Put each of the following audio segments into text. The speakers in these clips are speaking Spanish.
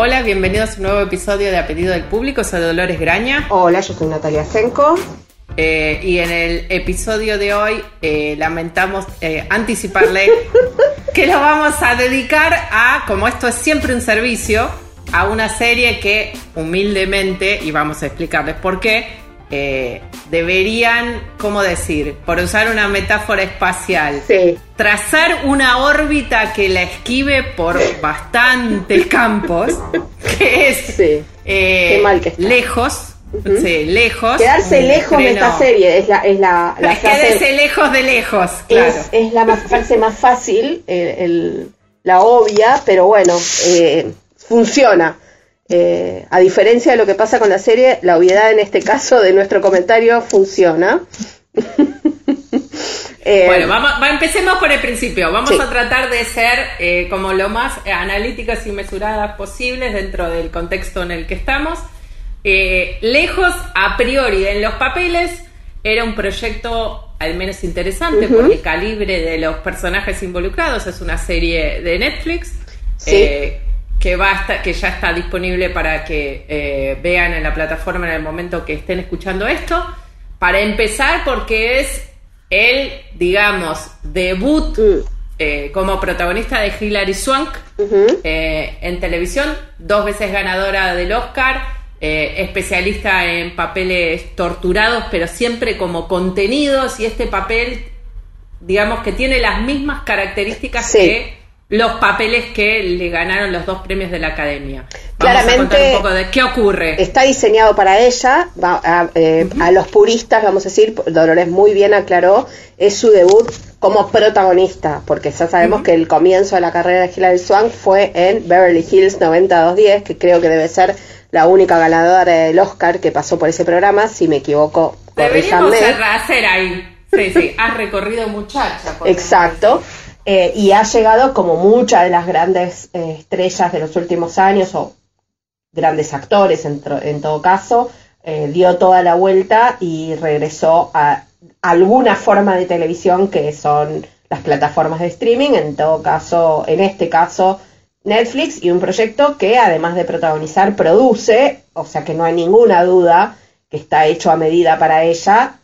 Hola, bienvenidos a un nuevo episodio de A Pedido del Público. Soy Dolores Graña. Hola, yo soy Natalia Senko. Eh, y en el episodio de hoy eh, lamentamos eh, anticiparle que lo vamos a dedicar a, como esto es siempre un servicio, a una serie que humildemente, y vamos a explicarles por qué, deberían, ¿cómo decir? Por usar una metáfora espacial, trazar una órbita que la esquive por bastantes campos, que es lejos Sí, lejos. Quedarse lejos de esta serie es la, es la, Quédese lejos de lejos, claro. Es, la más, más fácil, la obvia, pero bueno, eh, funciona. Eh, a diferencia de lo que pasa con la serie, la obviedad en este caso de nuestro comentario funciona. Eh, bueno, vamos, empecemos por el principio. Vamos a tratar de ser como lo más analíticas y mesuradas posibles dentro del contexto en el que estamos. Eh, lejos, a priori, en los papeles, era un proyecto al menos interesante por el calibre de los personajes involucrados. Es una serie de Netflix eh, que, va que ya está disponible para que eh, vean en la plataforma en el momento que estén escuchando esto. Para empezar, porque es el, digamos, debut mm. como protagonista de Hilary Swank en televisión, dos veces ganadora del Oscar. Eh, especialista en papeles torturados, pero siempre como contenidos y este papel, digamos que tiene las mismas características que los papeles que le ganaron los dos premios de la Academia. Claramente, un poco de qué ocurre. Está diseñado para ella, a, eh, a, los puristas, vamos a decir, Dolores muy bien aclaró, es su debut como protagonista, porque ya sabemos que el comienzo de la carrera de Hilary Swank fue en Beverly Hills 90210, que creo que debe ser la única ganadora del Oscar que pasó por ese programa, si me equivoco, corríjanme. hacer ahí. Sí, sí, has recorrido muchacha. Exacto. Eh, y ha llegado como muchas de las grandes eh, estrellas de los últimos años, o grandes actores en, en todo caso, eh, dio toda la vuelta y regresó a alguna forma de televisión que son las plataformas de streaming, en todo caso, en este caso, Netflix y un proyecto que además de protagonizar produce, o sea que no hay ninguna duda que está hecho a medida para ella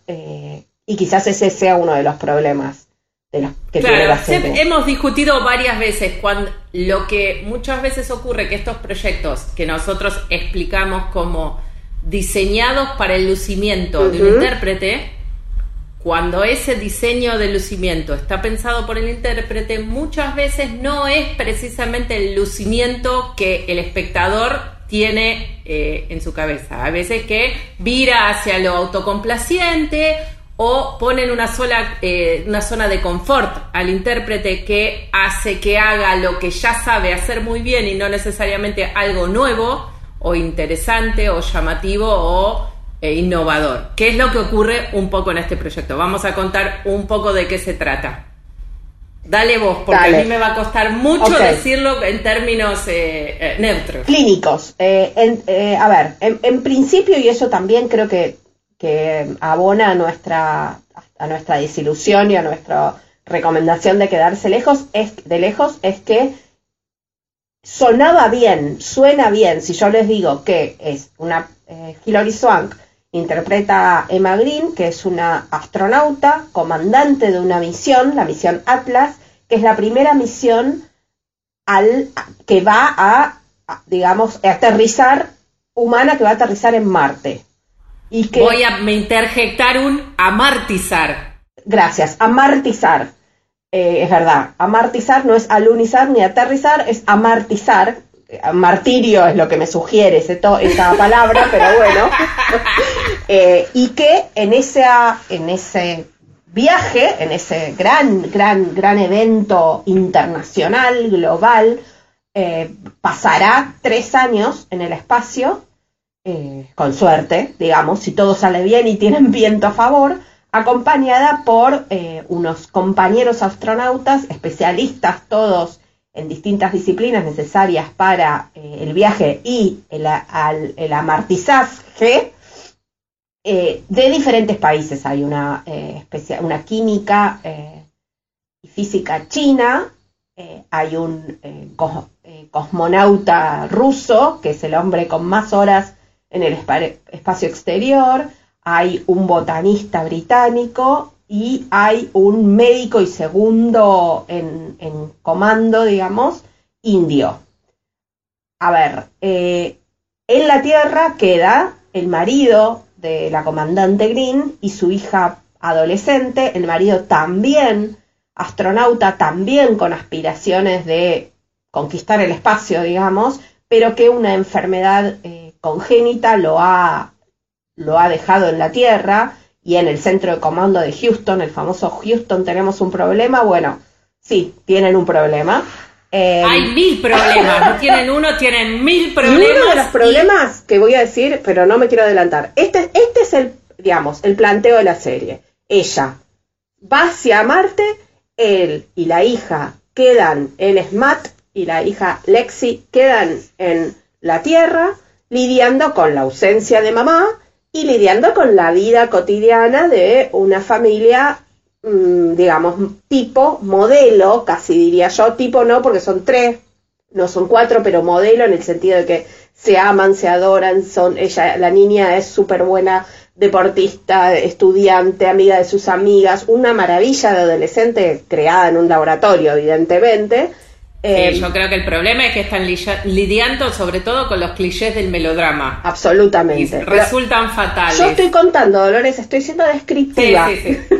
y quizás ese sea uno de los problemas de los que tiene la serie. Hemos discutido varias veces cuando lo que muchas veces ocurre que estos proyectos que nosotros explicamos como diseñados para el lucimiento de un intérprete cuando ese diseño de lucimiento está pensado por el intérprete, muchas veces no es precisamente el lucimiento que el espectador tiene eh, en su cabeza. A veces que vira hacia lo autocomplaciente o ponen una sola eh, una zona de confort al intérprete que hace que haga lo que ya sabe hacer muy bien y no necesariamente algo nuevo o interesante o llamativo o e innovador. ¿Qué es lo que ocurre un poco en este proyecto? Vamos a contar un poco de qué se trata. Dale vos, porque a mí me va a costar mucho decirlo en términos eh, eh, neutros. Clínicos. Eh, a ver, en, principio, y eso también creo que, que abona a nuestra, a nuestra desilusión y a nuestra recomendación de quedarse lejos, es, de lejos, es que sonaba bien, suena bien, si yo les digo que es una Hilary Swank interpreta Emma Green, que es una astronauta, comandante de una misión, la misión Atlas, que es la primera misión al, que va a, digamos, aterrizar, humana que va a aterrizar en Marte. Y que, Voy a interjectar un amartizar. Gracias, amartizar. Eh, es verdad, amartizar no es alunizar ni aterrizar, es amartizar, martirio es lo que me sugiere esa palabra, pero bueno, eh, y que en, en ese viaje, en ese gran, gran, gran evento internacional, global, eh, pasará tres años en el espacio eh, con suerte, digamos, si todo sale bien y tienen viento a favor, acompañada por eh, unos compañeros astronautas, especialistas todos en distintas disciplinas necesarias para eh, el viaje y el, el amartizaje de diferentes países. Hay una química y física china, hay un cosmonauta ruso, que es el hombre con más horas en el espacio exterior, hay un botanista británico y hay un médico y segundo en, comando, digamos, indio. A ver, eh, en la Tierra queda el marido de la comandante Green y su hija adolescente, el marido también astronauta, también con aspiraciones de conquistar el espacio, digamos, pero que una enfermedad eh, congénita lo ha, lo ha dejado en la Tierra y en el centro de comando de Houston, el famoso Houston, tenemos un problema. Bueno, sí, tienen un problema. Eh, Hay mil problemas, no tienen uno, tienen mil problemas. Y uno de los problemas que voy a decir, pero no me quiero adelantar, este, este es el, digamos, el planteo de la serie. Ella va hacia Marte, él y la hija quedan, él es Matt y la hija Lexi quedan en la Tierra lidiando con la ausencia de mamá y lidiando con la vida cotidiana de una familia, mm, digamos, tipo, modelo, casi diría yo, tipo no, porque son tres, no son cuatro, pero modelo en el sentido de que se aman, se adoran, son, ella, la niña es súper buena deportista, estudiante, amiga de sus amigas, una maravilla de adolescente creada en un laboratorio, evidentemente, eh, yo creo que el problema es que están lidiando sobre todo con los clichés del melodrama. Absolutamente. resultan fatales. Yo estoy contando, Dolores, estoy siendo descriptiva. Sí, sí, sí.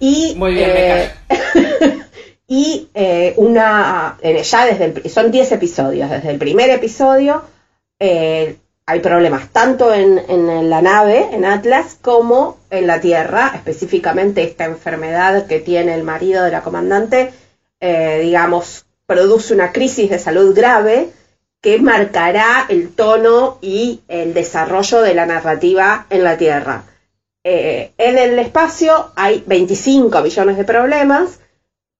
y, Muy bien, eh, y eh, una, ya desde el, son 10 episodios, desde el primer episodio hay problemas tanto en, en, la nave, en Atlas, como en la Tierra, específicamente esta enfermedad que tiene el marido de la comandante, digamos, produce una crisis de salud grave que marcará el tono y el desarrollo de la narrativa en la Tierra. Eh, en el espacio hay 25 millones de problemas,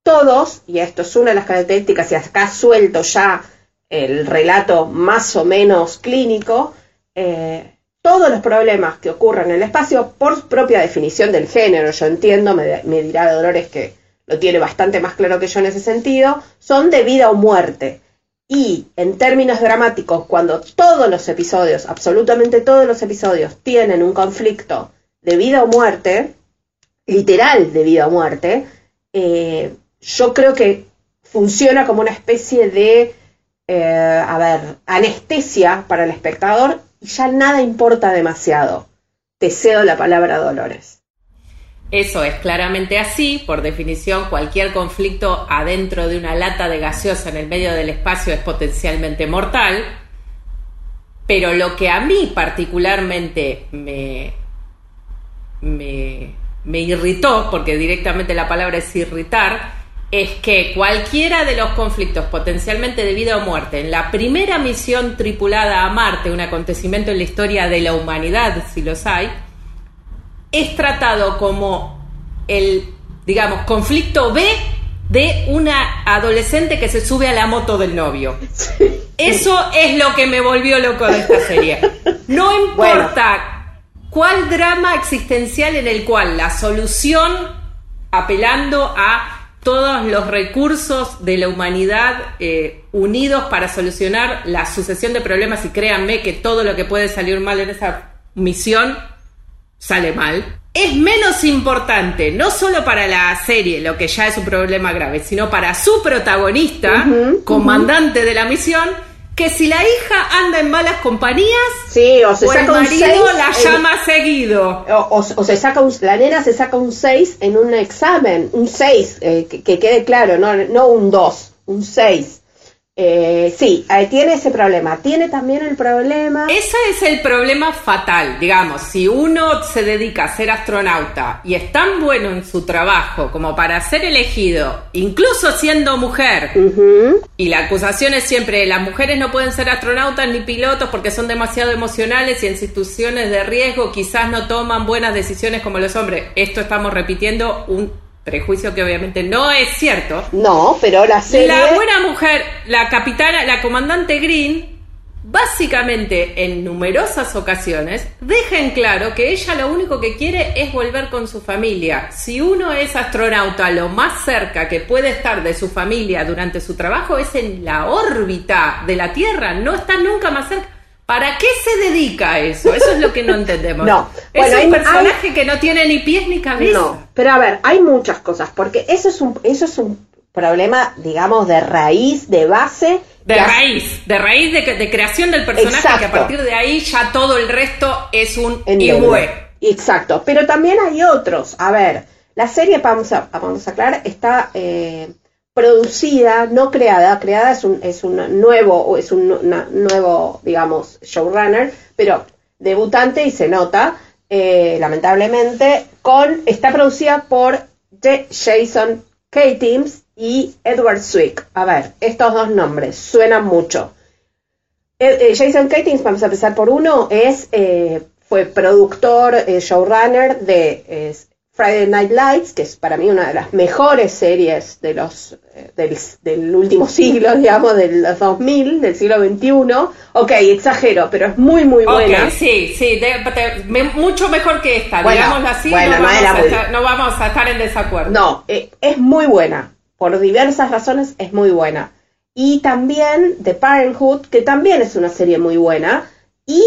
todos, y esto es una de las características, y acá suelto ya el relato más o menos clínico, eh, todos los problemas que ocurren en el espacio, por propia definición del género, yo entiendo, me, me dirá Dolores que lo tiene bastante más claro que yo en ese sentido, son de vida o muerte. Y en términos dramáticos, cuando todos los episodios, absolutamente todos los episodios, tienen un conflicto de vida o muerte, literal de vida o muerte, eh, yo creo que funciona como una especie de, eh, a ver, anestesia para el espectador y ya nada importa demasiado. Te cedo la palabra Dolores. Eso es claramente así, por definición cualquier conflicto adentro de una lata de gaseosa en el medio del espacio es potencialmente mortal, pero lo que a mí particularmente me, me, me irritó, porque directamente la palabra es irritar, es que cualquiera de los conflictos potencialmente de vida o muerte en la primera misión tripulada a Marte, un acontecimiento en la historia de la humanidad, si los hay, es tratado como el, digamos, conflicto B de una adolescente que se sube a la moto del novio. Eso es lo que me volvió loco de esta serie. No importa cuál drama existencial en el cual la solución, apelando a todos los recursos de la humanidad eh, unidos para solucionar la sucesión de problemas, y créanme que todo lo que puede salir mal en esa misión sale mal, es menos importante, no solo para la serie, lo que ya es un problema grave, sino para su protagonista, comandante de la misión, que si la hija anda en malas compañías, sí, o, se el marido la llama seguido. O, se saca un, la nena se saca un 6 en un examen, un 6, eh, que, quede claro, no, no un 2, un 6. Eh, sí, tiene ese problema. Tiene también el problema. Ese es el problema fatal, digamos. Si uno se dedica a ser astronauta y es tan bueno en su trabajo como para ser elegido, incluso siendo mujer, y la acusación es siempre: las mujeres no pueden ser astronautas ni pilotos porque son demasiado emocionales y en situaciones de riesgo quizás no toman buenas decisiones como los hombres. Esto estamos repitiendo un prejuicio que obviamente no es cierto. No, pero la serie... La buena mujer, la capitana, la comandante Green, básicamente en numerosas ocasiones deja en claro que ella lo único que quiere es volver con su familia. Si uno es astronauta, lo más cerca que puede estar de su familia durante su trabajo es en la órbita de la Tierra, no está nunca más cerca. ¿Para qué se dedica a eso? Eso es lo que no entendemos. no. Es un personaje que no tiene ni pies ni cabeza. No, pero a ver, hay muchas cosas, porque eso es un, eso es un problema, digamos, de raíz, de base. De raíz, de raíz de, creación del personaje, que a partir de ahí ya todo el resto es un igual. Exacto, pero también hay otros. A ver, la serie, vamos a, vamos a aclarar, está... Eh, producida, no creada, creada es un, es un nuevo, es un nuevo, digamos, showrunner, pero debutante y se nota, eh, lamentablemente, con, está producida por Jason K-Teams y Edward Swick. A ver, estos dos nombres suenan mucho. Eh, eh, Jason K-Teams, vamos a empezar por uno, es, fue productor, showrunner de Friday Night Lights, que es para mí una de las mejores series de los eh, del, último siglo, digamos, del 2000, del siglo XXI. Ok, exagero, pero es muy, muy buena. sí, sí, mucho mejor que esta, digámoslo así, no, vamos a estar, en desacuerdo. No, eh, es muy buena, por diversas razones es muy buena. Y también The Parenthood, que también es una serie muy buena, y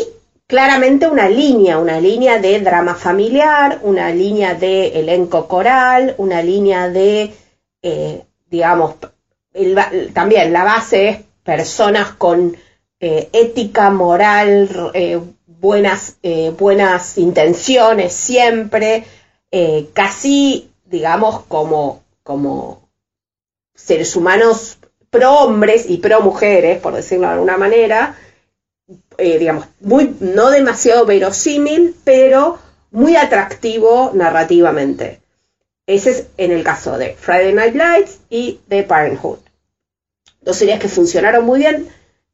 claramente una línea, una línea de drama familiar, una línea de elenco coral, una línea de, eh, digamos, también la base es personas con eh, ética, moral, eh, buenas, buenas intenciones siempre, casi, digamos, como, como seres humanos pro hombres y pro mujeres, por decirlo de alguna manera, eh, digamos, muy, no demasiado verosímil, pero muy atractivo narrativamente. Ese es en el caso de Friday Night Lights y de Parenthood. Dos series que funcionaron muy bien,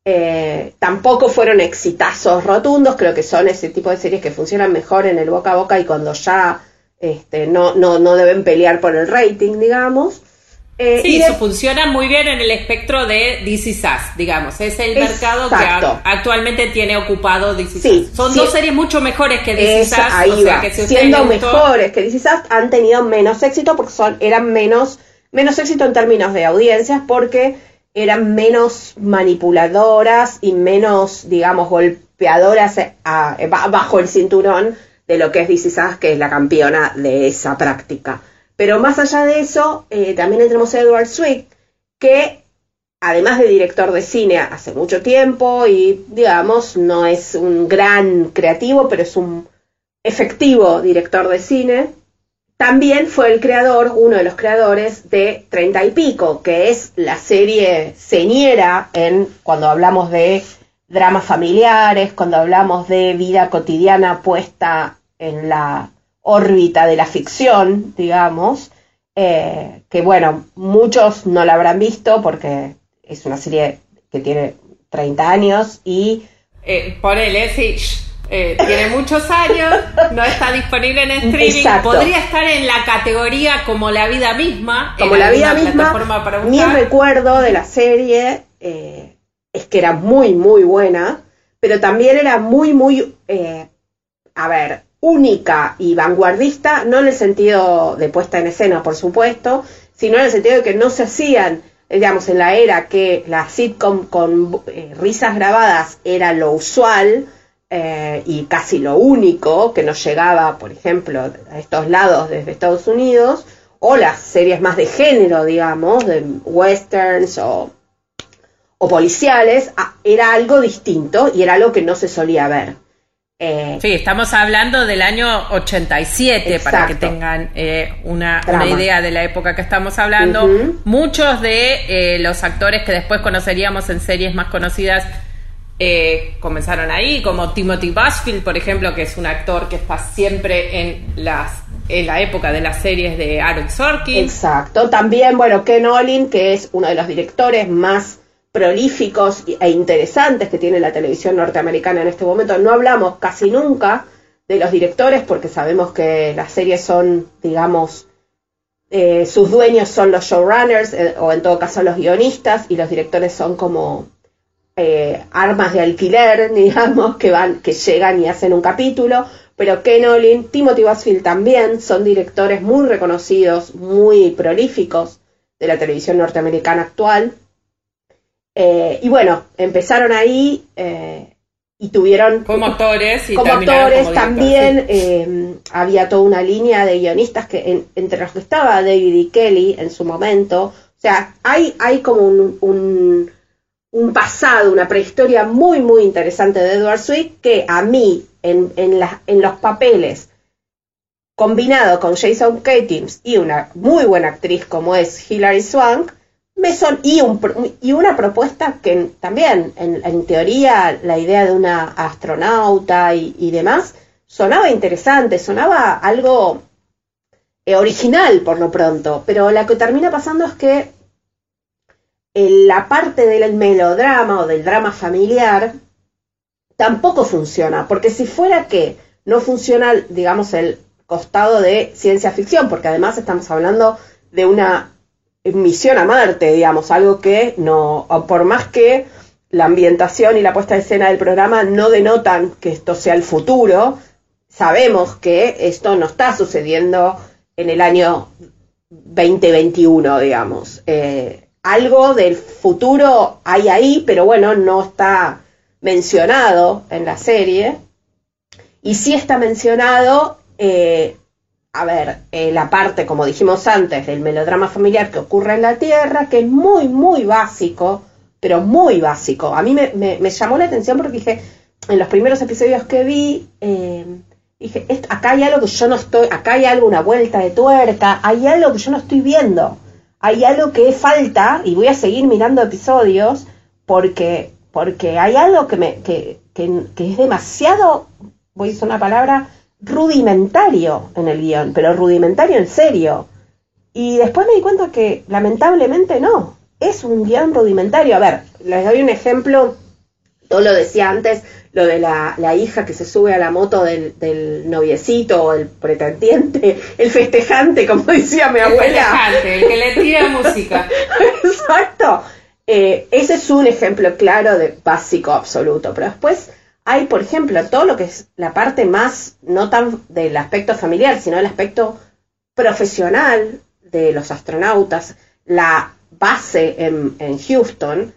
eh, tampoco fueron exitazos rotundos, creo que son ese tipo de series que funcionan mejor en el boca a boca y cuando ya este, no, no, no deben pelear por el rating, digamos. Eh, sí, eso funciona muy bien en el espectro de DC Sass, digamos. Es el mercado que actualmente tiene ocupado DC sí, Son dos series mucho mejores que DC Sass. Siendo mejores que DC Sass, han tenido menos éxito porque son, eran menos, menos éxito en términos de audiencias porque eran menos manipuladoras y menos, digamos, golpeadoras bajo el cinturón de lo que es DC Sass, que es la campeona de esa práctica. Pero más allá de eso, eh, también tenemos a Edward Swick, que además de director de cine hace mucho tiempo y digamos, no es un gran creativo, pero es un efectivo director de cine, también fue el creador, uno de los creadores de Treinta y Pico, que es la serie señera en cuando hablamos de dramas familiares, cuando hablamos de vida cotidiana puesta en la órbita de la ficción, digamos, eh, que bueno, muchos no la habrán visto porque es una serie que tiene 30 años y... Eh, ponele, sí, eh, tiene muchos años, no está disponible en streaming, podría estar en la categoría como la vida misma. Como la vida misma, mi recuerdo de la serie eh, es que era muy, muy buena, pero también era muy, muy, a ver, única y vanguardista, no en el sentido de puesta en escena, por supuesto, sino en el sentido de que no se hacían, digamos, en la era que la sitcom con eh, risas grabadas era lo usual eh, y casi lo único que nos llegaba, por ejemplo, a estos lados desde Estados Unidos, o las series más de género, digamos, de westerns o, o policiales, era algo distinto y era algo que no se solía ver. Eh, sí, estamos hablando del año 87 para que tengan eh, una, idea de la época que estamos hablando. Muchos de eh, los actores que después conoceríamos en series más conocidas comenzaron ahí, como Timothy Busfield, por ejemplo, que es un actor que está siempre en las en la época de las series de Aaron Sorkin. Exacto. También, bueno, Ken Olin, que es uno de los directores más prolíficos e interesantes que tiene la televisión norteamericana en este momento. No hablamos casi nunca de los directores porque sabemos que las series son, digamos, eh, sus dueños son los showrunners eh, o en todo caso los guionistas y los directores son como eh, armas de alquiler, digamos, que van, que llegan y hacen un capítulo. Pero Ken Olin, Timothy Busfield también son directores muy reconocidos, muy prolíficos de la televisión norteamericana actual. Eh, y bueno, empezaron ahí eh, y tuvieron... Como actores. Y como actores también eh, había toda una línea de guionistas que entre los que estaba David y Kelly en su momento. O sea, hay, hay como un, un, pasado, una prehistoria muy, muy interesante de Edward Sweet que a mí, en, en, en los papeles, combinado con Jason Katims y una muy buena actriz como es Hilary Swank, me son, y, un, y una propuesta que también, en, teoría, la idea de una astronauta y, demás, sonaba interesante, sonaba algo eh, original por lo pronto, pero lo que termina pasando es que la parte del melodrama o del drama familiar tampoco funciona, porque si fuera que no funciona, digamos, el costado de ciencia ficción, porque además estamos hablando de una misión a Marte, digamos, algo que no, por más que la ambientación y la puesta de escena del programa no denotan que esto sea el futuro, sabemos que esto no está sucediendo en el año 2021, digamos. Eh, algo del futuro hay ahí, pero bueno, no está mencionado en la serie. Y sí está mencionado eh, a ver, eh, la parte, como dijimos antes, del melodrama familiar que ocurre en la Tierra, que es muy, muy básico, pero muy básico. A mí me, llamó la atención porque dije, en los primeros episodios que vi, eh, dije, acá hay algo que yo no estoy, acá hay algo, una vuelta de tuerca, hay algo que yo no estoy viendo, hay algo que falta, y voy a seguir mirando episodios, porque, porque hay algo que, me, que, que, que es demasiado, voy a usar una palabra, rudimentario en el guion, pero rudimentario en serio. Y después me di cuenta que lamentablemente no, es un guion rudimentario. A ver, les doy un ejemplo, todo lo decía antes, lo de la, hija que se sube a la moto del, noviecito o el pretendiente, el festejante, como decía mi abuela. El festejante, el que le tira música. Exacto. Eh, ese es un ejemplo claro de básico absoluto, pero después hay, por ejemplo, todo lo que es la parte más, no tan del aspecto familiar, sino el aspecto profesional de los astronautas, la base en, Houston,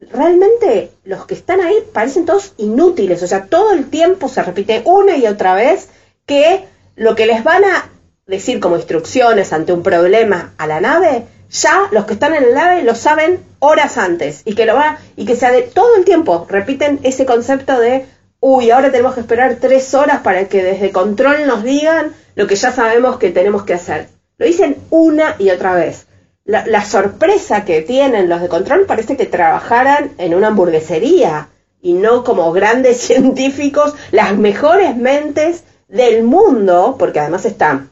realmente los que están ahí parecen todos inútiles, o sea, todo el tiempo se repite una y otra vez que lo que les van a decir como instrucciones ante un problema a la nave ya los que están en el nave lo saben horas antes y que lo va y que sea de todo el tiempo. Repiten ese concepto de uy ahora tenemos que esperar tres horas para que desde control nos digan lo que ya sabemos que tenemos que hacer lo dicen una y otra vez. La, sorpresa que tienen los de control parece que trabajaran en una hamburguesería y no como grandes científicos las mejores mentes del mundo porque además están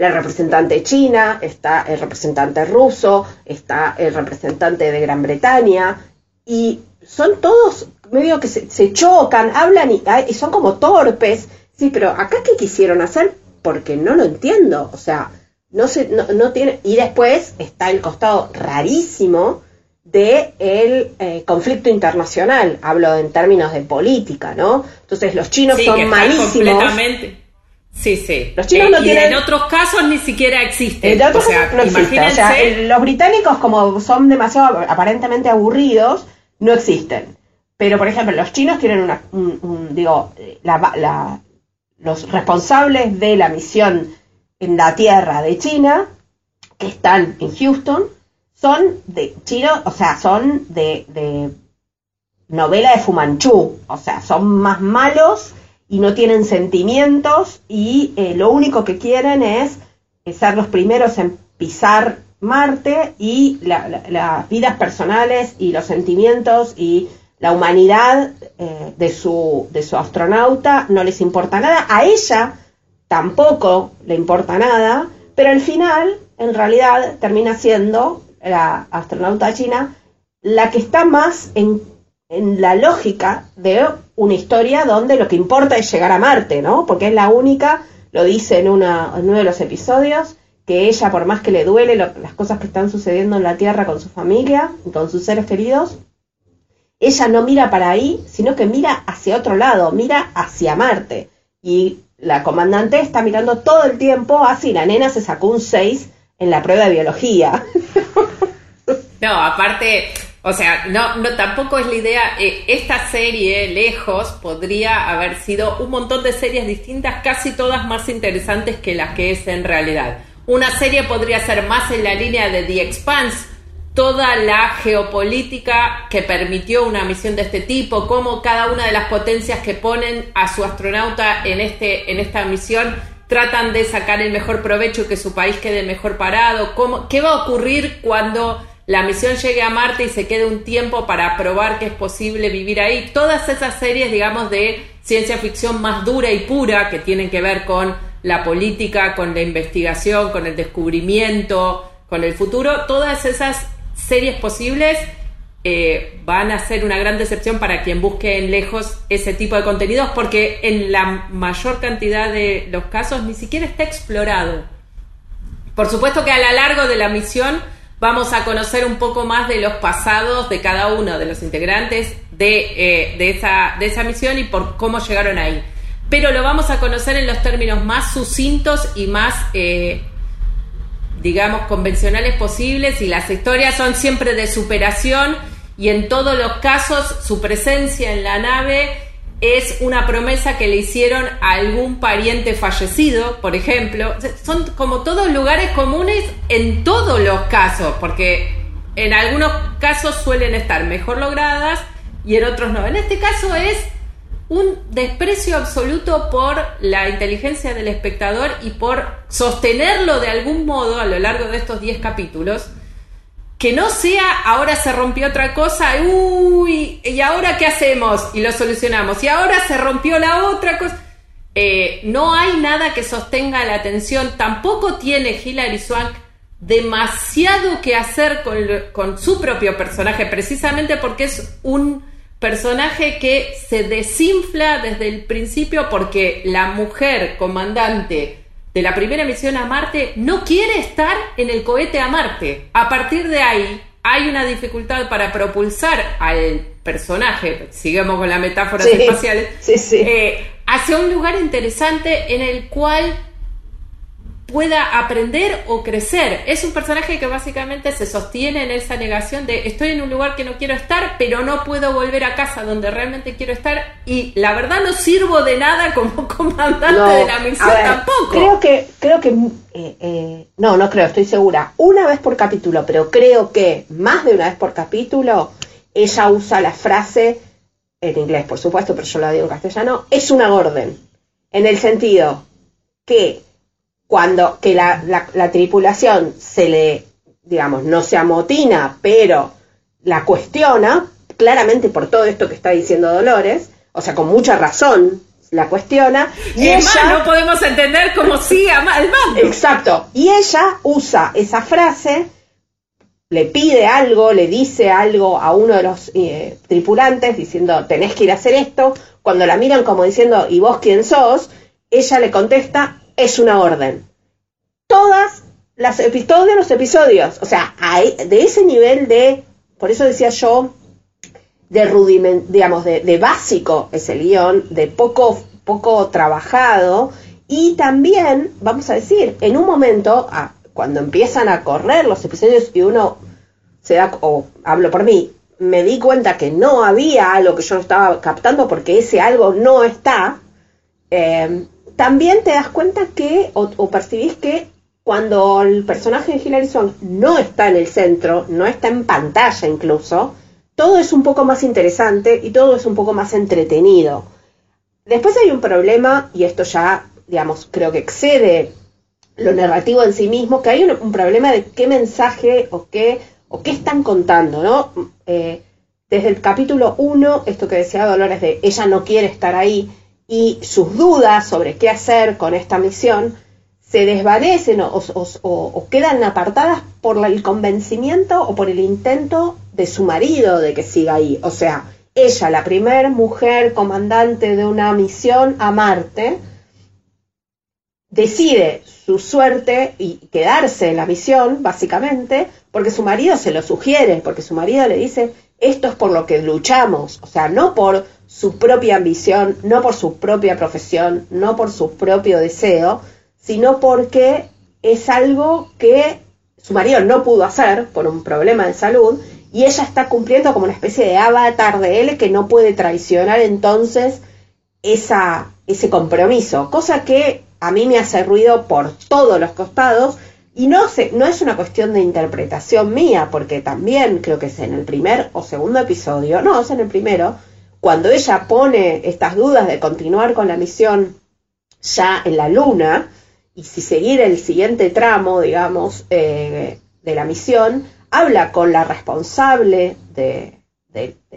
la representante china, está el representante ruso, está el representante de Gran Bretaña, y son todos medio que se, chocan, hablan y, son como torpes. Sí, pero acá qué quisieron hacer porque no lo entiendo. O sea, no se, no, tiene. Y después está el costado rarísimo de el eh, conflicto internacional. Hablo en términos de política, ¿no? Entonces los chinos son malísimos. Sí, sí. Los chinos no eh, tienen. en otros casos ni siquiera existen. En otros casos no existen. O sea, los británicos, como son demasiado aparentemente aburridos, no existen. Pero, por ejemplo, los chinos tienen una. digo, la, los responsables de la misión en la tierra de China, que están en Houston, son de chinos, o sea, son de, de novela de Fumanchu. O sea, son más malos y no tienen sentimientos y eh, lo único que quieren es ser los primeros en pisar Marte y las vidas personales y los sentimientos y la humanidad eh, de, su, de su astronauta no les importa nada. A ella tampoco le importa nada, pero al final, en realidad, termina siendo la astronauta china la que está más en, en la lógica de una historia donde lo que importa es llegar a Marte, ¿no? Porque es la única, lo dice en, una, en uno de los episodios, que ella, por más que le duele las cosas que están sucediendo en la Tierra con su familia y con sus seres queridos, ella no mira para ahí, sino que mira hacia otro lado, mira hacia Marte. Y la comandante está mirando todo el tiempo así, la nena se sacó un 6 en la prueba de biología. No, aparte, o sea, no, no tampoco es la idea. Eh, esta serie, lejos, podría haber sido un montón de series distintas, casi todas más interesantes que las que es en realidad. Una serie podría ser más en la línea de The Expanse, toda la geopolítica que permitió una misión de este tipo, cómo cada una de las potencias que ponen a su astronauta en, este, en esta misión tratan de sacar el mejor provecho y que su país quede mejor parado, cómo, qué va a ocurrir cuando la misión llegue a Marte y se quede un tiempo para probar que es posible vivir ahí. Todas esas series, digamos, de ciencia ficción más dura y pura que tienen que ver con la política, con la investigación, con el descubrimiento, con el futuro, todas esas series posibles eh, van a ser una gran decepción para quien busque en lejos ese tipo de contenidos porque en la mayor cantidad de los casos ni siquiera está explorado. Por supuesto que a lo largo de la misión vamos a conocer un poco más de los pasados de cada uno de los integrantes de, eh, esa, de esa misión y por cómo llegaron ahí. Pero lo vamos a conocer en los términos más sucintos y más, eh, digamos, convencionales posibles y las historias son siempre de superación y en todos los casos su presencia en la nave es una promesa que le hicieron a algún pariente fallecido, por ejemplo. Son como todos lugares comunes en todos los casos, porque en algunos casos suelen estar mejor logradas y en otros no. En este caso es un desprecio absoluto por la inteligencia del espectador y por sostenerlo de algún modo a lo largo de estos 10 capítulos, que no sea ahora se rompió otra cosa, uy, ¿y ahora qué hacemos? Y lo solucionamos, y ahora se rompió la otra cosa. Eh, no hay nada que sostenga la atención, tampoco tiene Hilary Swank demasiado que hacer con, con su propio personaje, precisamente porque es un personaje que se desinfla desde el principio porque la mujer comandante de la primera misión a Marte no quiere estar en el cohete a Marte. A partir de ahí hay una dificultad para propulsar al personaje, sigamos con la metáfora espacial, eh, hacia un lugar interesante en el cual pueda aprender o crecer. Es un personaje que básicamente se sostiene en esa negación de estoy en un lugar que no quiero estar, pero no puedo volver a casa donde realmente quiero estar y la verdad no sirvo de nada como comandante de la misión tampoco. Creo que, creo que, eh, eh, no, no creo, estoy segura, una vez por capítulo, pero creo que más de una vez por capítulo ella usa la frase, en inglés por supuesto, pero yo la digo en castellano, es una orden, en el sentido que cuando que la, la, tripulación se le, digamos, no se amotina, pero la cuestiona, claramente por todo esto que está diciendo Dolores, o sea, con mucha razón la cuestiona. Y, ella, no podemos entender cómo sigue al mando. Exacto. Y ella usa esa frase, le pide algo, le dice algo a uno de los eh, tripulantes diciendo, tenés que ir a hacer esto. Cuando la miran como diciendo, ¿y vos quién sos? Ella le contesta, es una orden. Todas las todos los episodios, o sea, hay, de ese nivel de, por eso decía yo, de rudiment, digamos, de, básico es el guion, de poco, poco trabajado, y también, vamos a decir, en un momento, cuando empiezan a correr los episodios y uno se da, o hablo por mí, me di cuenta que no había algo que yo estaba captando porque ese algo no está, eh, también te das cuenta que, o, percibís que cuando el personaje de Hilary Swank no está en el centro, no está en pantalla incluso, todo es un poco más interesante y todo es un poco más entretenido. Después hay un problema, y esto ya, digamos, creo que excede lo narrativo en sí mismo, que hay un, problema de qué mensaje o qué, o qué están contando, ¿no? Eh, desde el capítulo 1, esto que decía Dolores de ella no quiere estar ahí, y sus dudas sobre qué hacer con esta misión, se desvanecen o, quedan apartadas por el convencimiento o por el intento de su marido de que siga ahí. O sea, ella, la primera mujer comandante de una misión a Marte, decide su suerte y quedarse en la misión, básicamente, porque su marido se lo sugiere, porque su marido le dice, esto es por lo que luchamos, o sea, no por su propia ambición, no por su propia profesión, no por su propio deseo, sino porque es algo que su marido no pudo hacer por un problema de salud y ella está cumpliendo como una especie de avatar de él que no puede traicionar entonces esa, ese compromiso, cosa que a mí me hace ruido por todos los costados y no, se, no es una cuestión de interpretación mía, porque también creo que es en el primer o segundo episodio, no, es en el primero, cuando ella pone estas dudas de continuar con la misión ya en la luna, y si seguir el siguiente tramo, digamos, eh, de la misión, habla con la responsable de,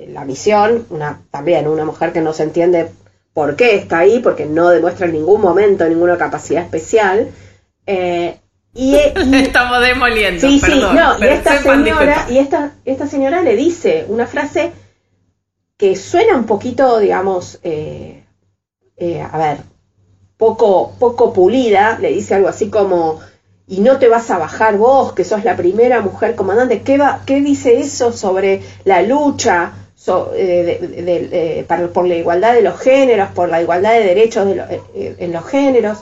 la misión, una, también una mujer que no se entiende por qué está ahí, porque no demuestra en ningún momento ninguna capacidad especial. Eh, y, Estamos demoliendo. Sí, sí, no, y esta señora, y esta, esta señora le dice una frase que suena un poquito, digamos, eh, a ver, poco, poco pulida, le dice algo así como, y no te vas a bajar vos, que sos la primera mujer comandante. ¿Qué, va, qué dice eso sobre la lucha eh, por la igualdad de los géneros, por la igualdad de derechos eh, en los géneros?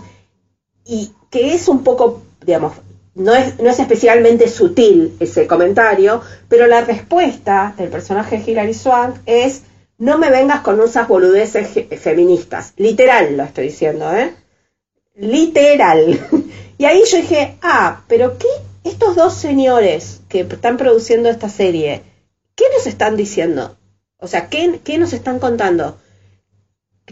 Y que es un poco, digamos, no es, no es especialmente sutil ese comentario, pero la respuesta del personaje Hilary Swank es no me vengas con esas boludeces feministas. Literal lo estoy diciendo, ¿eh? Literal. Y ahí yo dije, ah, pero ¿qué? Estos dos señores que están produciendo esta serie, ¿qué nos están diciendo? O sea, ¿qué, qué nos están contando?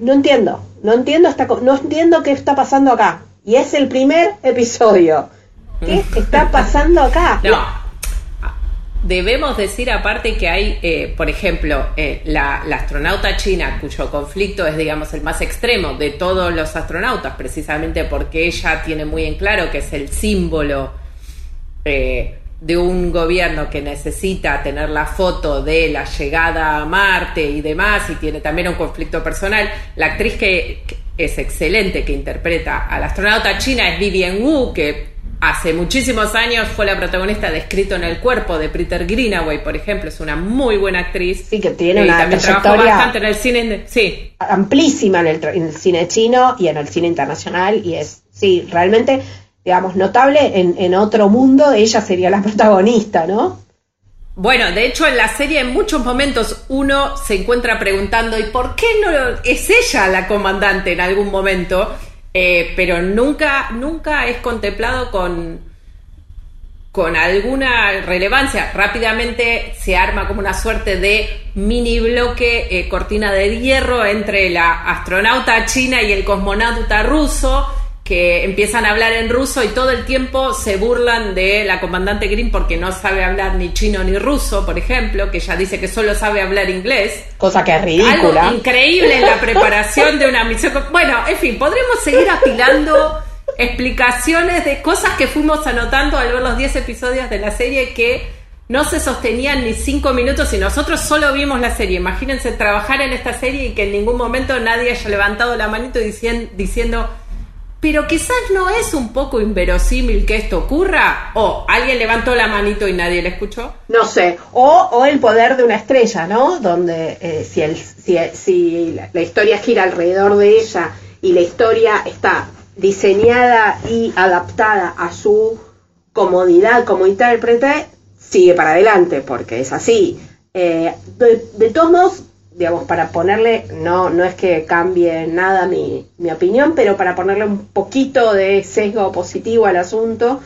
No entiendo, no entiendo, esta, no entiendo qué está pasando acá. Y es el primer episodio. ¿Qué está pasando acá? No, Debemos decir aparte que hay, eh, por ejemplo, eh, la, astronauta china, cuyo conflicto es, digamos, el más extremo de todos los astronautas, precisamente porque ella tiene muy en claro que es el símbolo eh, de un gobierno que necesita tener la foto de la llegada a Marte y demás, y tiene también un conflicto personal. La actriz que, que es excelente, que interpreta a la astronauta china es Vivian Wu, que hace muchísimos años fue la protagonista de Escrito en el Cuerpo de Peter Greenaway, por ejemplo, es una muy buena actriz. Sí, que tiene una también trabajó bastante en el cine, sí. amplísima en el, cine chino y en el cine internacional y es, sí, realmente, digamos, notable en, en otro mundo, ella sería la protagonista, ¿no? Bueno, de hecho en la serie en muchos momentos uno se encuentra preguntando ¿y por qué no es ella la comandante en algún momento? Eh, pero nunca, nunca es contemplado con, con alguna relevancia. Rápidamente se arma como una suerte de mini bloque, eh, cortina de hierro entre la astronauta china y el cosmonauta ruso que empiezan a hablar en ruso y todo el tiempo se burlan de la comandante Green porque no sabe hablar ni chino ni ruso, por ejemplo, que ella dice que solo sabe hablar inglés. Cosa que es ridícula. Algo increíble en la preparación de una misión. Bueno, en fin, podremos seguir apilando explicaciones de cosas que fuimos anotando al ver los 10 episodios de la serie que no se sostenían ni 5 minutos y nosotros solo vimos la serie. Imagínense trabajar en esta serie y que en ningún momento nadie haya levantado la manito diciendo, diciendo pero quizás no es un poco inverosímil que esto ocurra. O alguien levantó la manito y nadie le escuchó. No sé. O, el poder de una estrella, ¿no? Donde eh, si, el, si, si la, la, historia gira alrededor de ella y la historia está diseñada y adaptada a su comodidad como intérprete, sigue para adelante, porque es así. Eh, de, de, todos modos, digamos, para ponerle, no, no es que cambie nada mi, mi opinión, pero para ponerle un poquito de sesgo positivo al asunto,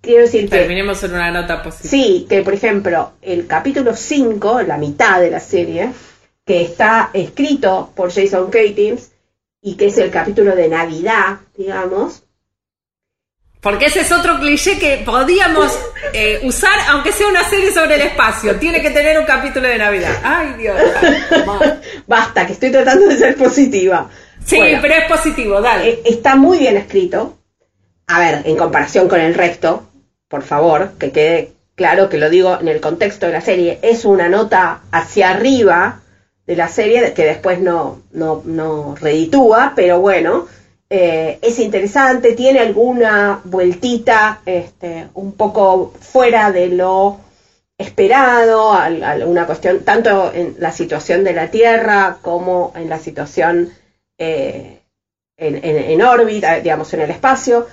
quiero decir que... Terminemos en una nota positiva. Sí, que por ejemplo, el capítulo 5, la mitad de la serie, que está escrito por Jason Katins y que es el capítulo de Navidad, digamos. Porque ese es otro cliché que podíamos eh, usar, aunque sea una serie sobre el espacio. Tiene que tener un capítulo de Navidad. Ay, Dios. Basta, que estoy tratando de ser positiva. Sí, pero es positivo, dale. Eh, está muy bien escrito. A ver, en comparación con el resto, por favor, que quede claro que lo digo en el contexto de la serie, es una nota hacia arriba de la serie que después no, no, no reditúa, pero bueno, eh, es interesante, tiene alguna vueltita este, un poco fuera de lo esperado, alguna cuestión, tanto en la situación de la Tierra como en la situación eh, en, en, órbita, digamos, en el espacio.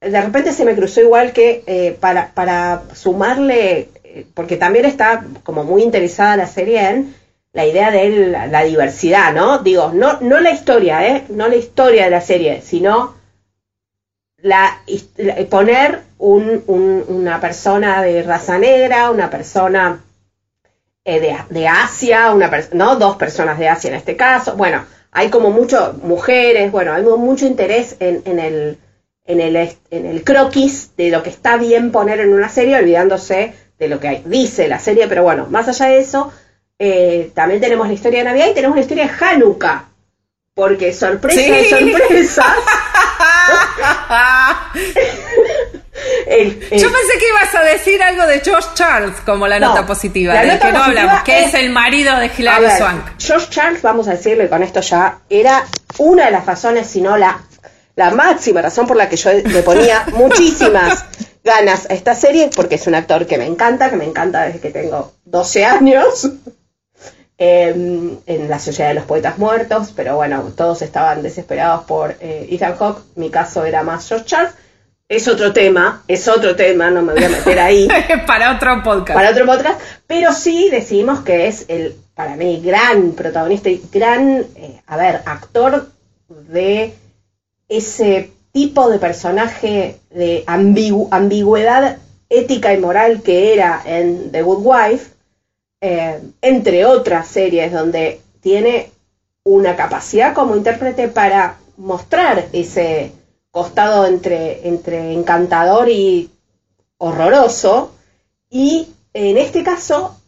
De repente se me cruzó igual que eh, para, para sumarle, porque también está como muy interesada la serie en la idea de la, diversidad, ¿no? Digo, no, no la historia, ¿eh? No la historia de la serie, sino la, poner una persona de raza negra, una persona eh, de, Asia, una ¿no? Dos personas de Asia en este caso. Bueno, hay como mucho, mujeres, bueno, hay mucho interés en, en el en el, en el croquis de lo que está bien poner en una serie, olvidándose de lo que dice la serie, pero bueno, más allá de eso, eh, también tenemos la historia de Navidad y tenemos la historia de Hanukkah. Porque sorpresa de sorpresas. Yo pensé que ibas a decir algo de George Charles como la nota positiva, de que no hablamos, que es, el marido de Hilary Swank. George Charles, vamos a decirle con esto ya, era una de las razones, si no la, la máxima razón por la que yo le ponía muchísimas ganas a esta serie, porque es un actor que me encanta, que me encanta desde que tengo 12 años. Em, en la Sociedad de los Poetas Muertos, pero bueno, todos estaban desesperados por eh, Ethan Hawke, mi caso era más George Charles. Es otro tema, es otro tema, no me voy a meter ahí. para otro podcast. Para otro podcast, pero sí decimos que es el, para mí, gran protagonista y gran, eh, a ver, actor de ese tipo de personaje de ambigüedad ética y moral que era en The Good Wife, eh, entre otras series donde tiene una capacidad como intérprete para mostrar ese costado entre, entre encantador y horroroso. Y en este caso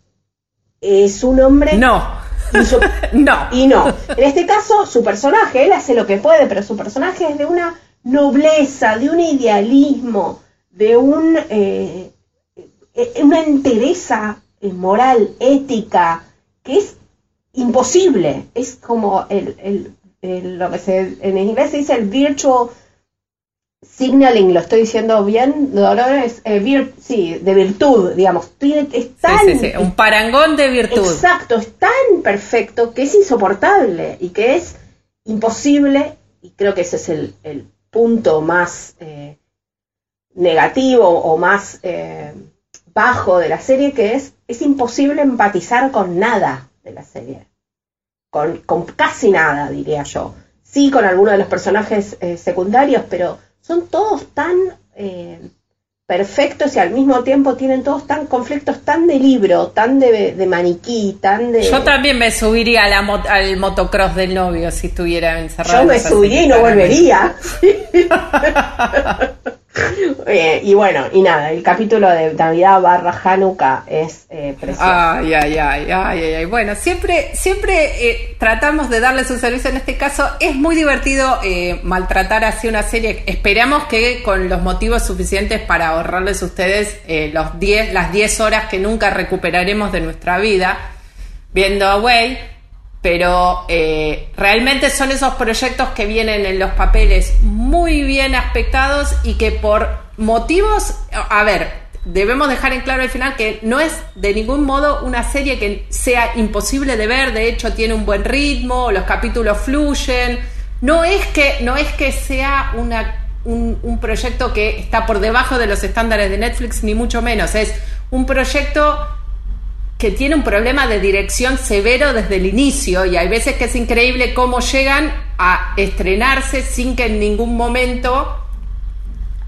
es un hombre... No. no. Y no. En este caso, su personaje, él hace lo que puede, pero su personaje es de una nobleza, de un idealismo, de un, eh, eh, una entereza moral, ética, que es imposible. Es como el, lo que se, en inglés se dice el virtual signaling, lo estoy diciendo bien, Dolores, eh, sí, de virtud, digamos. Es tan, un parangón de virtud. Exacto, es tan perfecto que es insoportable y que es imposible, y creo que ese es el, punto más eh, negativo o más eh, bajo de la serie, que es, es imposible empatizar con nada de la serie. Con, con casi nada, diría yo. Sí, con algunos de los personajes eh, secundarios, pero son todos tan eh, perfectos y al mismo tiempo tienen todos tan conflictos tan de libro, tan de, de maniquí, tan de... Yo también me subiría a la al motocross del novio si estuviera encerrado. Yo me subiría y no volvería. Eh, y bueno, y nada, el capítulo de Navidad barra Hanukkah es eh, precioso. Ay, ay, ay, ay, ay, Bueno, siempre, siempre eh, tratamos de darles un servicio. En este caso, es muy divertido eh, maltratar así una serie. Esperamos que con los motivos suficientes para ahorrarles a ustedes los 10, las 10 horas que nunca recuperaremos de nuestra vida viendo Away pero eh, realmente son esos proyectos que vienen en los papeles muy bien aspectados y que por motivos, a ver, debemos dejar en claro al final que no es de ningún modo una serie que sea imposible de ver, de hecho tiene un buen ritmo, los capítulos fluyen, no es que, no es que sea una, un, un proyecto que está por debajo de los estándares de Netflix, ni mucho menos, es un proyecto que tiene un problema de dirección severo desde el inicio y hay veces que es increíble cómo llegan a estrenarse sin que en ningún momento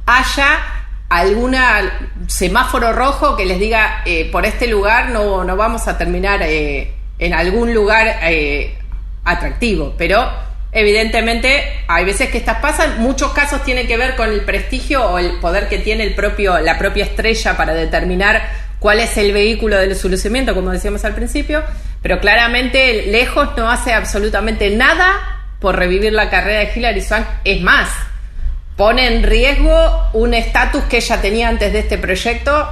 haya alguna semáforo rojo que les diga eh, por este lugar no, no vamos a terminar eh, en algún lugar eh, atractivo, pero evidentemente hay veces que estas pasan, muchos casos tienen que ver con el prestigio o el poder que tiene el propio, la propia estrella para determinar cuál es el vehículo del solucionamiento, como decíamos al principio, pero claramente lejos no hace absolutamente nada por revivir la carrera de Hillary Swank, es más, pone en riesgo un estatus que ella tenía antes de este proyecto,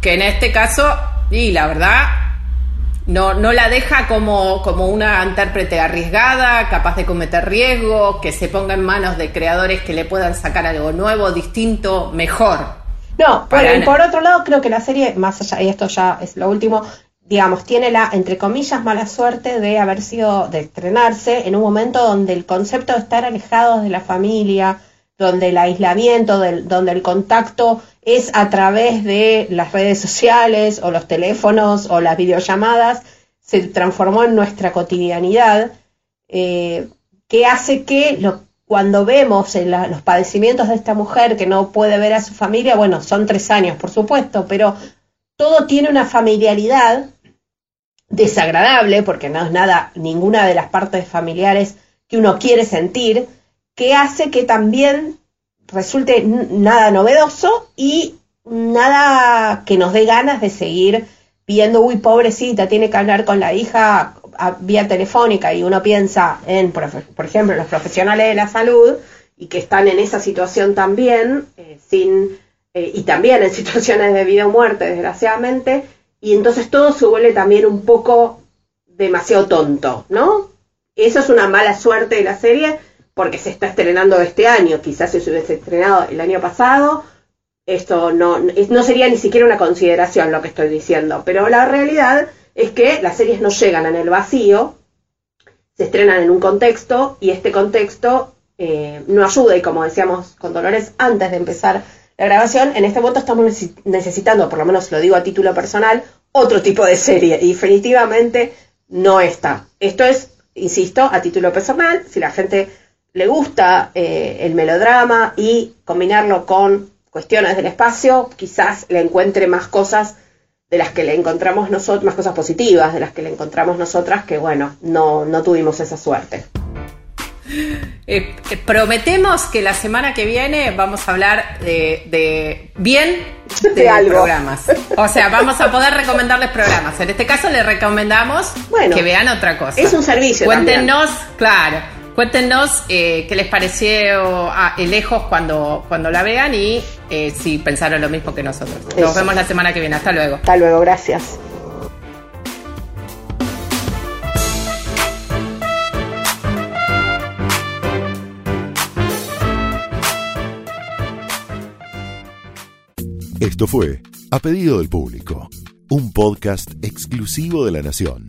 que en este caso, y la verdad, no, no la deja como, como una intérprete arriesgada, capaz de cometer riesgos, que se ponga en manos de creadores que le puedan sacar algo nuevo, distinto, mejor. No, y por otro lado, creo que la serie, más allá, y esto ya es lo último, digamos, tiene la, entre comillas, mala suerte de haber sido, de estrenarse en un momento donde el concepto de estar alejados de la familia, donde el aislamiento, donde el contacto es a través de las redes sociales o los teléfonos o las videollamadas, se transformó en nuestra cotidianidad, eh, que hace que cuando vemos los padecimientos de esta mujer que no puede ver a su familia, bueno, son tres años, por supuesto, pero todo tiene una familiaridad desagradable, porque no es nada, ninguna de las partes familiares que uno quiere sentir, que hace que también resulte nada novedoso y nada que nos dé ganas de seguir viendo, uy, pobrecita, tiene que hablar con la hija vía telefónica y uno piensa en, por, ejemplo, los profesionales de la salud y que están en esa situación también, eh, sin, eh, y también en situaciones de vida o muerte, desgraciadamente, y entonces todo se vuelve también un poco demasiado tonto, ¿no? Eso es una mala suerte de la serie porque se está estrenando este año, quizás si se hubiese estrenado el año pasado, esto no, no sería ni siquiera una consideración lo que estoy diciendo, pero la realidad es que las series no llegan en el vacío, se estrenan en un contexto y este contexto eh, no ayuda y como decíamos con Dolores antes de empezar la grabación, en este momento estamos necesitando, por lo menos lo digo a título personal, otro tipo de serie y definitivamente no está. Esto es, insisto, a título personal, si la gente le gusta eh, el melodrama y combinarlo con cuestiones del espacio, quizás le encuentre más cosas de las que le encontramos nosotros, más cosas positivas de las que le encontramos nosotras, que bueno, no, no tuvimos esa suerte. Eh, eh, prometemos que la semana que viene vamos a hablar de, bien de, programas. O sea, vamos a poder recomendarles programas. En este caso les recomendamos que vean otra cosa. Es un servicio. Cuéntenos, claro Cuéntenos eh, qué les pareció a lejos cuando, cuando la vean y eh, si pensaron lo mismo que nosotros. Nos vemos la semana que viene. Hasta luego. Hasta luego, gracias. Esto fue A Pedido del Público, un podcast exclusivo de la Nación.